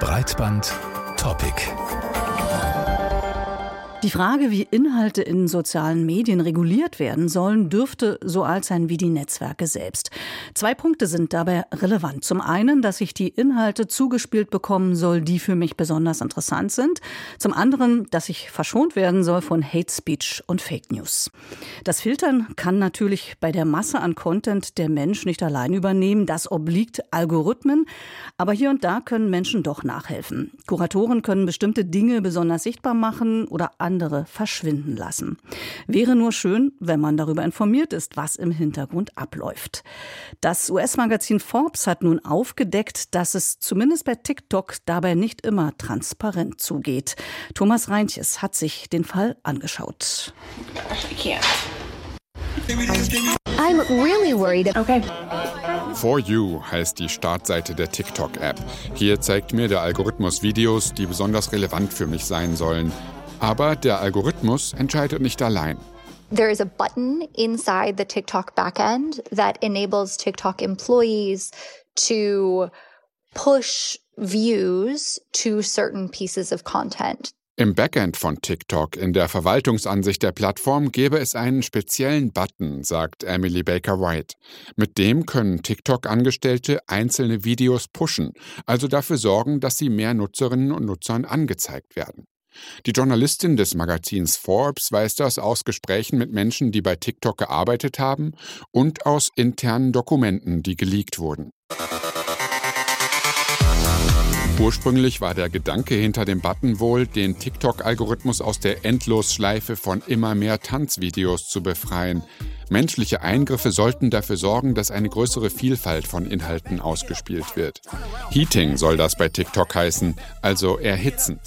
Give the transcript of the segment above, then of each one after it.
Breitband Topic. Die Frage, wie Inhalte in sozialen Medien reguliert werden sollen, dürfte so alt sein wie die Netzwerke selbst. Zwei Punkte sind dabei relevant. Zum einen, dass ich die Inhalte zugespielt bekommen soll, die für mich besonders interessant sind. Zum anderen, dass ich verschont werden soll von Hate Speech und Fake News. Das Filtern kann natürlich bei der Masse an Content der Mensch nicht allein übernehmen. Das obliegt Algorithmen. Aber hier und da können Menschen doch nachhelfen. Kuratoren können bestimmte Dinge besonders sichtbar machen oder andere verschwinden lassen. Wäre nur schön, wenn man darüber informiert ist, was im Hintergrund abläuft. Das US-Magazin Forbes hat nun aufgedeckt, dass es zumindest bei TikTok dabei nicht immer transparent zugeht. Thomas Reintjes hat sich den Fall angeschaut. I'm really worried. Okay. For You heißt die Startseite der TikTok-App. Hier zeigt mir der Algorithmus Videos, die besonders relevant für mich sein sollen. Aber der Algorithmus entscheidet nicht allein. There is a button inside the TikTok backend that enables TikTok employees to push views to certain pieces of content. Im Backend von TikTok in der Verwaltungsansicht der Plattform gäbe es einen speziellen Button, sagt Emily Baker White. Mit dem können TikTok-Angestellte einzelne Videos pushen, also dafür sorgen, dass sie mehr Nutzerinnen und Nutzern angezeigt werden. Die Journalistin des Magazins Forbes weiß das aus Gesprächen mit Menschen, die bei TikTok gearbeitet haben und aus internen Dokumenten, die geleakt wurden. Ursprünglich war der Gedanke hinter dem Button wohl, den TikTok-Algorithmus aus der Endlosschleife von immer mehr Tanzvideos zu befreien. Menschliche Eingriffe sollten dafür sorgen, dass eine größere Vielfalt von Inhalten ausgespielt wird. Heating soll das bei TikTok heißen, also erhitzen.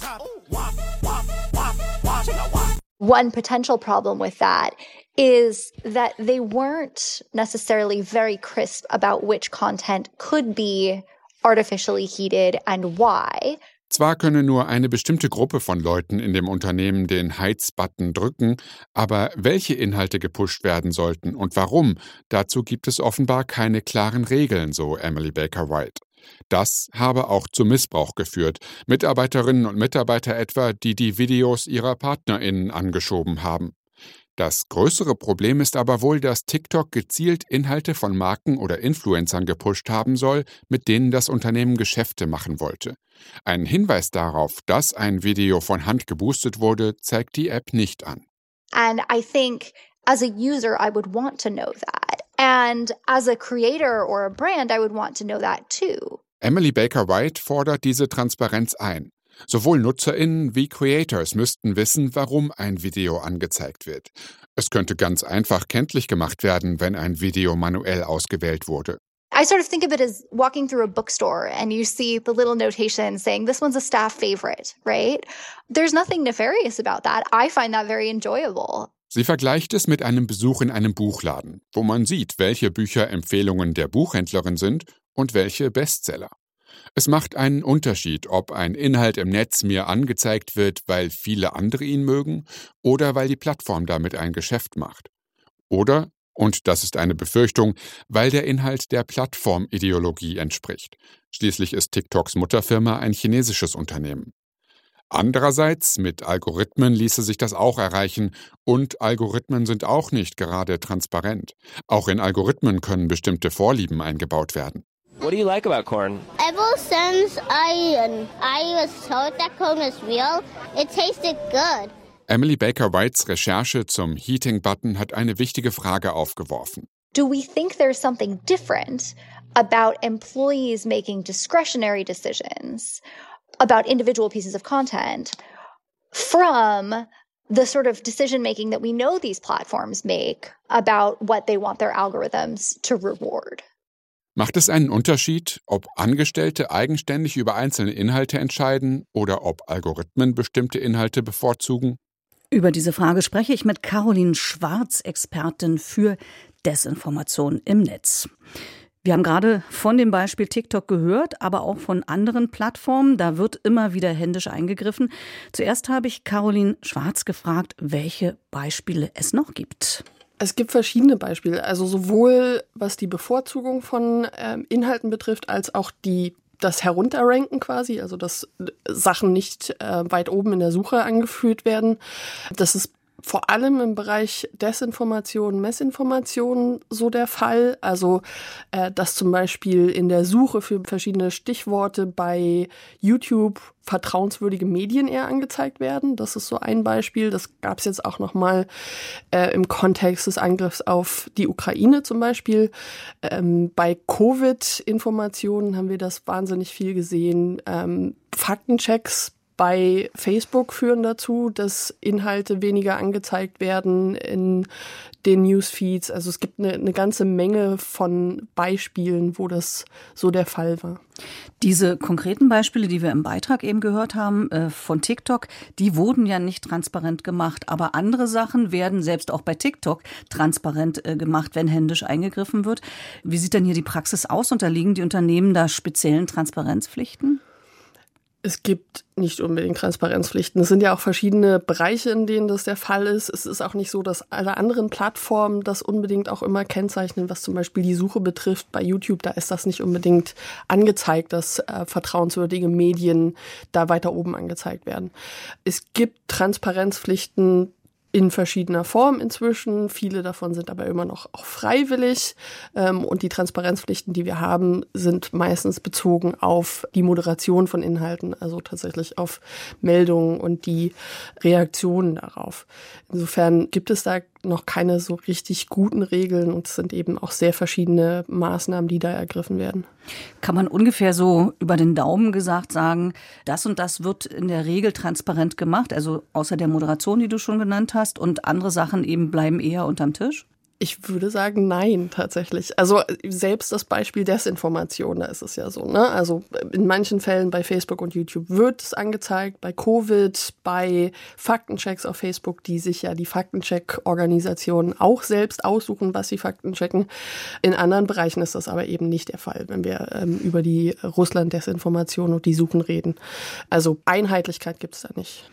One potential problem with that is that they weren't necessarily very crisp about which content could be artificially heated and why. Zwar könne nur eine bestimmte Gruppe von Leuten in dem Unternehmen den Heizbutton drücken, aber welche Inhalte gepusht werden sollten und warum, dazu gibt es offenbar keine klaren Regeln, so Emily Baker White. Das habe auch zu Missbrauch geführt. Mitarbeiterinnen und Mitarbeiter etwa, die die Videos ihrer Partnerinnen angeschoben haben. Das größere Problem ist aber wohl, dass TikTok gezielt Inhalte von Marken oder Influencern gepusht haben soll, mit denen das Unternehmen Geschäfte machen wollte. Ein Hinweis darauf, dass ein Video von Hand geboostet wurde, zeigt die App nicht an. And I think as a user I would want to know that. And as a creator or a brand I would want to know that too. Emily Baker White fordert diese Transparenz ein. Sowohl Nutzerinnen wie Creators müssten wissen, warum ein Video angezeigt wird. Es könnte ganz einfach kenntlich gemacht werden, wenn ein Video manuell ausgewählt wurde. I sort of think of it as walking through a bookstore and you see the little notation saying, this one's a staff favorite, right? There's nothing nefarious about that. I find that very enjoyable. Sie vergleicht es mit einem Besuch in einem Buchladen, wo man sieht, welche Bücher Empfehlungen der Buchhändlerin sind und welche Bestseller. Es macht einen Unterschied, ob ein Inhalt im Netz mir angezeigt wird, weil viele andere ihn mögen oder weil die Plattform damit ein Geschäft macht. Oder, und das ist eine Befürchtung, weil der Inhalt der Plattformideologie entspricht. Schließlich ist TikToks Mutterfirma ein chinesisches Unternehmen. Andererseits, mit Algorithmen ließe sich das auch erreichen, und Algorithmen sind auch nicht gerade transparent. Auch in Algorithmen können bestimmte Vorlieben eingebaut werden. What do you like about corn? Ever since I I was told that corn is real, it tasted good. Emily Baker Whites Recherche zum Heating-Button hat eine wichtige Frage aufgeworfen. Do we think there's something different about employees making discretionary decisions about individual pieces of content from the sort of decision making that we know these platforms make about what they want their algorithms to reward? Macht es einen Unterschied, ob Angestellte eigenständig über einzelne Inhalte entscheiden oder ob Algorithmen bestimmte Inhalte bevorzugen? Über diese Frage spreche ich mit Caroline Schwarz, Expertin für Desinformation im Netz. Wir haben gerade von dem Beispiel TikTok gehört, aber auch von anderen Plattformen. Da wird immer wieder händisch eingegriffen. Zuerst habe ich Caroline Schwarz gefragt, welche Beispiele es noch gibt. Es gibt verschiedene Beispiele, also sowohl was die Bevorzugung von ähm, Inhalten betrifft, als auch die das Herunterranken quasi, also dass Sachen nicht äh, weit oben in der Suche angeführt werden. Das ist vor allem im Bereich Desinformation, Messinformation so der Fall. Also, äh, dass zum Beispiel in der Suche für verschiedene Stichworte bei YouTube vertrauenswürdige Medien eher angezeigt werden. Das ist so ein Beispiel. Das gab es jetzt auch noch mal äh, im Kontext des Angriffs auf die Ukraine zum Beispiel. Ähm, bei Covid-Informationen haben wir das wahnsinnig viel gesehen. Ähm, Faktenchecks bei Facebook führen dazu, dass Inhalte weniger angezeigt werden in den Newsfeeds. Also es gibt eine, eine ganze Menge von Beispielen, wo das so der Fall war. Diese konkreten Beispiele, die wir im Beitrag eben gehört haben äh, von TikTok, die wurden ja nicht transparent gemacht. Aber andere Sachen werden selbst auch bei TikTok transparent äh, gemacht, wenn händisch eingegriffen wird. Wie sieht denn hier die Praxis aus? Unterliegen die Unternehmen da speziellen Transparenzpflichten? Es gibt nicht unbedingt Transparenzpflichten. Es sind ja auch verschiedene Bereiche, in denen das der Fall ist. Es ist auch nicht so, dass alle anderen Plattformen das unbedingt auch immer kennzeichnen, was zum Beispiel die Suche betrifft. Bei YouTube, da ist das nicht unbedingt angezeigt, dass äh, vertrauenswürdige Medien da weiter oben angezeigt werden. Es gibt Transparenzpflichten in verschiedener Form inzwischen. Viele davon sind aber immer noch auch freiwillig. Ähm, und die Transparenzpflichten, die wir haben, sind meistens bezogen auf die Moderation von Inhalten, also tatsächlich auf Meldungen und die Reaktionen darauf. Insofern gibt es da noch keine so richtig guten Regeln und es sind eben auch sehr verschiedene Maßnahmen, die da ergriffen werden. Kann man ungefähr so über den Daumen gesagt sagen, das und das wird in der Regel transparent gemacht, also außer der Moderation, die du schon genannt hast, und andere Sachen eben bleiben eher unterm Tisch? Ich würde sagen, nein, tatsächlich. Also selbst das Beispiel Desinformation, da ist es ja so. Ne? Also in manchen Fällen bei Facebook und YouTube wird es angezeigt, bei Covid, bei Faktenchecks auf Facebook, die sich ja die Faktencheck-Organisationen auch selbst aussuchen, was sie Faktenchecken. In anderen Bereichen ist das aber eben nicht der Fall, wenn wir ähm, über die Russland-Desinformation und die Suchen reden. Also Einheitlichkeit gibt es da nicht.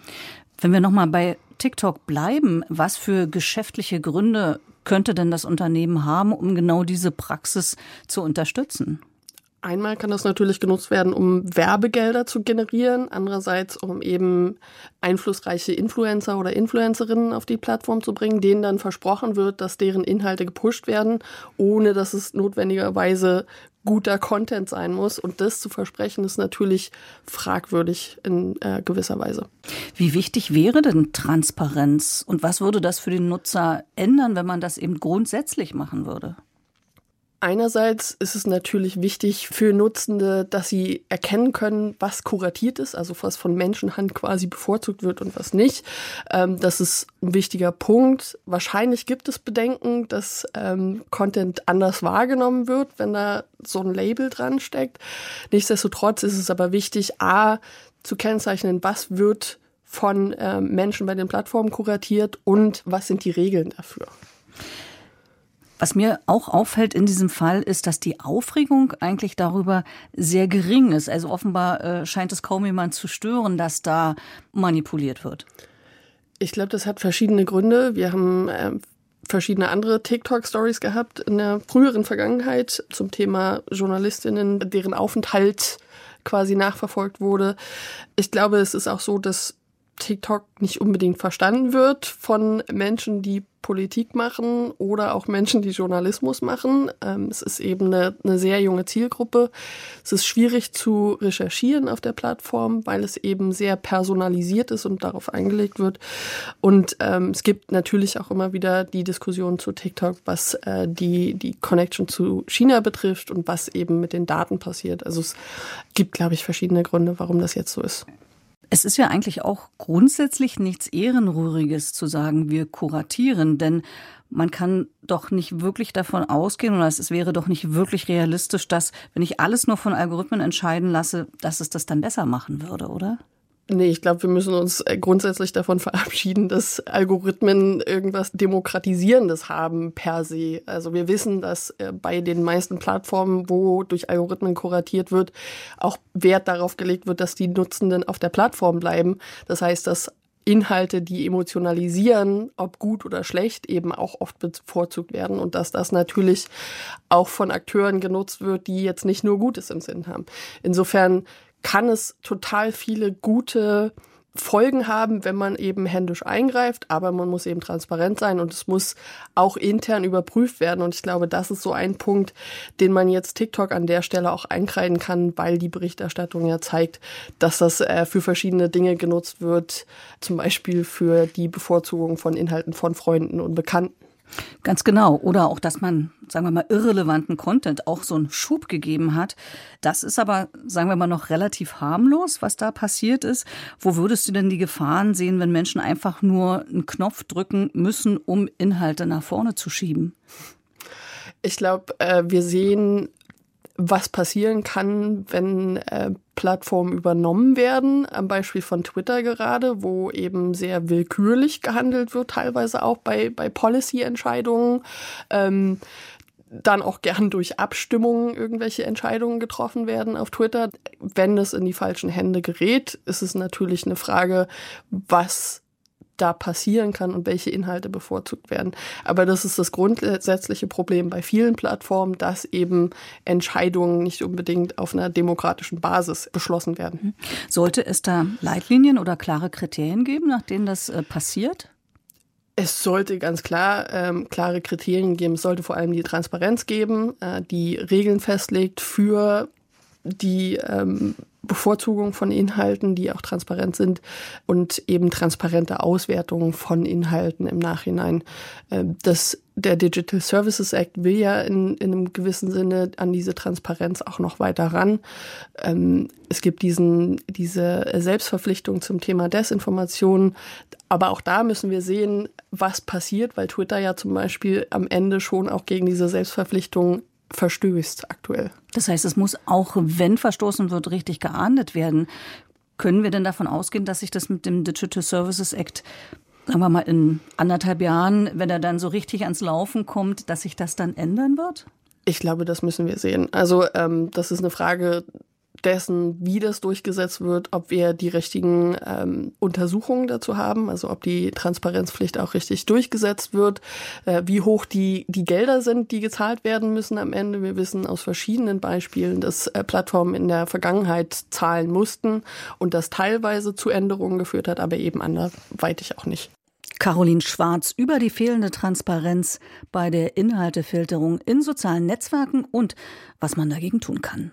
Wenn wir nochmal bei TikTok bleiben, was für geschäftliche Gründe könnte denn das Unternehmen haben, um genau diese Praxis zu unterstützen? Einmal kann das natürlich genutzt werden, um Werbegelder zu generieren, andererseits um eben einflussreiche Influencer oder Influencerinnen auf die Plattform zu bringen, denen dann versprochen wird, dass deren Inhalte gepusht werden, ohne dass es notwendigerweise guter Content sein muss. Und das zu versprechen, ist natürlich fragwürdig in äh, gewisser Weise. Wie wichtig wäre denn Transparenz und was würde das für den Nutzer ändern, wenn man das eben grundsätzlich machen würde? Einerseits ist es natürlich wichtig für Nutzende, dass sie erkennen können, was kuratiert ist, also was von Menschenhand quasi bevorzugt wird und was nicht. Ähm, das ist ein wichtiger Punkt. Wahrscheinlich gibt es Bedenken, dass ähm, Content anders wahrgenommen wird, wenn da so ein Label dran steckt. Nichtsdestotrotz ist es aber wichtig, a, zu kennzeichnen, was wird von äh, Menschen bei den Plattformen kuratiert und was sind die Regeln dafür. Was mir auch auffällt in diesem Fall ist, dass die Aufregung eigentlich darüber sehr gering ist. Also offenbar äh, scheint es kaum jemand zu stören, dass da manipuliert wird. Ich glaube, das hat verschiedene Gründe. Wir haben äh, verschiedene andere TikTok-Stories gehabt in der früheren Vergangenheit zum Thema Journalistinnen, deren Aufenthalt quasi nachverfolgt wurde. Ich glaube, es ist auch so, dass TikTok nicht unbedingt verstanden wird von Menschen, die Politik machen oder auch Menschen, die Journalismus machen. Ähm, es ist eben eine, eine, sehr junge Zielgruppe. Es ist schwierig zu recherchieren auf der Plattform, weil es eben sehr personalisiert ist und darauf eingelegt wird. Und ähm, es gibt natürlich auch immer wieder die Diskussion zu TikTok, was äh, die, die Connection zu China betrifft und was eben mit den Daten passiert. Also es gibt, glaube ich, verschiedene Gründe, warum das jetzt so ist. Es ist ja eigentlich auch grundsätzlich nichts Ehrenrühriges zu sagen, wir kuratieren, denn man kann doch nicht wirklich davon ausgehen, oder es wäre doch nicht wirklich realistisch, dass, wenn ich alles nur von Algorithmen entscheiden lasse, dass es das dann besser machen würde, oder? Nee, ich glaube, wir müssen uns äh, grundsätzlich davon verabschieden, dass Algorithmen irgendwas Demokratisierendes haben per se. Also wir wissen, dass äh, bei den meisten Plattformen, wo durch Algorithmen kuratiert wird, auch Wert darauf gelegt wird, dass die Nutzenden auf der Plattform bleiben. Das heißt, dass Inhalte, die emotionalisieren, ob gut oder schlecht, eben auch oft bevorzugt werden und dass das natürlich auch von Akteuren genutzt wird, die jetzt nicht nur Gutes im Sinn haben. Insofern kann es total viele gute Folgen haben, wenn man eben händisch eingreift, aber man muss eben transparent sein und es muss auch intern überprüft werden. Und ich glaube, das ist so ein Punkt, den man jetzt TikTok an der Stelle auch einkreiden kann, weil die Berichterstattung ja zeigt, dass das äh, für verschiedene Dinge genutzt wird, zum Beispiel für die Bevorzugung von Inhalten von Freunden und Bekannten. Ganz genau. Oder auch, dass man, sagen wir mal, irrelevanten Content auch so einen Schub gegeben hat. Das ist aber, sagen wir mal, noch relativ harmlos, was da passiert ist. Wo würdest du denn die Gefahren sehen, wenn Menschen einfach nur einen Knopf drücken müssen, um Inhalte nach vorne zu schieben? Ich glaube, äh, wir sehen was passieren kann, wenn äh, Plattformen übernommen werden, am Beispiel von Twitter gerade, wo eben sehr willkürlich gehandelt wird, teilweise auch bei, bei Policy-Entscheidungen. Ähm, dann auch gern durch Abstimmungen irgendwelche Entscheidungen getroffen werden auf Twitter. Wenn es in die falschen Hände gerät, ist es natürlich eine Frage, was da passieren kann und welche Inhalte bevorzugt werden. Aber das ist das grundsätzliche Problem bei vielen Plattformen, dass eben Entscheidungen nicht unbedingt auf einer demokratischen Basis beschlossen werden. Mhm. Sollte es da Leitlinien oder klare Kriterien geben, nach denen das äh, passiert? Es sollte ganz klar ähm, klare Kriterien geben. Es sollte vor allem die Transparenz geben, äh, die Regeln festlegt für die ähm, Bevorzugung von Inhalten, die auch transparent sind und eben transparente Auswertungen von Inhalten im Nachhinein. Ähm, das, der Digital Services Act will ja in, in einem gewissen Sinne an diese Transparenz auch noch weiter ran. Ähm, es gibt diesen, diese Selbstverpflichtung zum Thema Desinformation. Aber auch da müssen wir sehen, was passiert, weil Twitter ja zum Beispiel am Ende schon auch gegen diese Selbstverpflichtung verstößt aktuell. Das heißt, es muss auch, wenn verstoßen wird, richtig geahndet werden. Können wir denn davon ausgehen, dass sich das mit dem Digital Services Act sagen wir mal in anderthalb Jahren, wenn er dann so richtig ans Laufen kommt, dass sich das dann ändern wird? Ich glaube, das müssen wir sehen. Also ähm, das ist eine Frage dessen, wie das durchgesetzt wird, ob wir die richtigen ähm, Untersuchungen dazu haben, also ob die Transparenzpflicht auch richtig durchgesetzt wird, äh, wie hoch die, die Gelder sind, die gezahlt werden müssen am Ende. Wir wissen aus verschiedenen Beispielen, dass äh, Plattformen in der Vergangenheit zahlen mussten und das teilweise zu Änderungen geführt hat, aber eben anderweitig auch nicht. Caroline Schwarz über die fehlende Transparenz bei der Inhaltefilterung in sozialen Netzwerken und was man dagegen tun kann.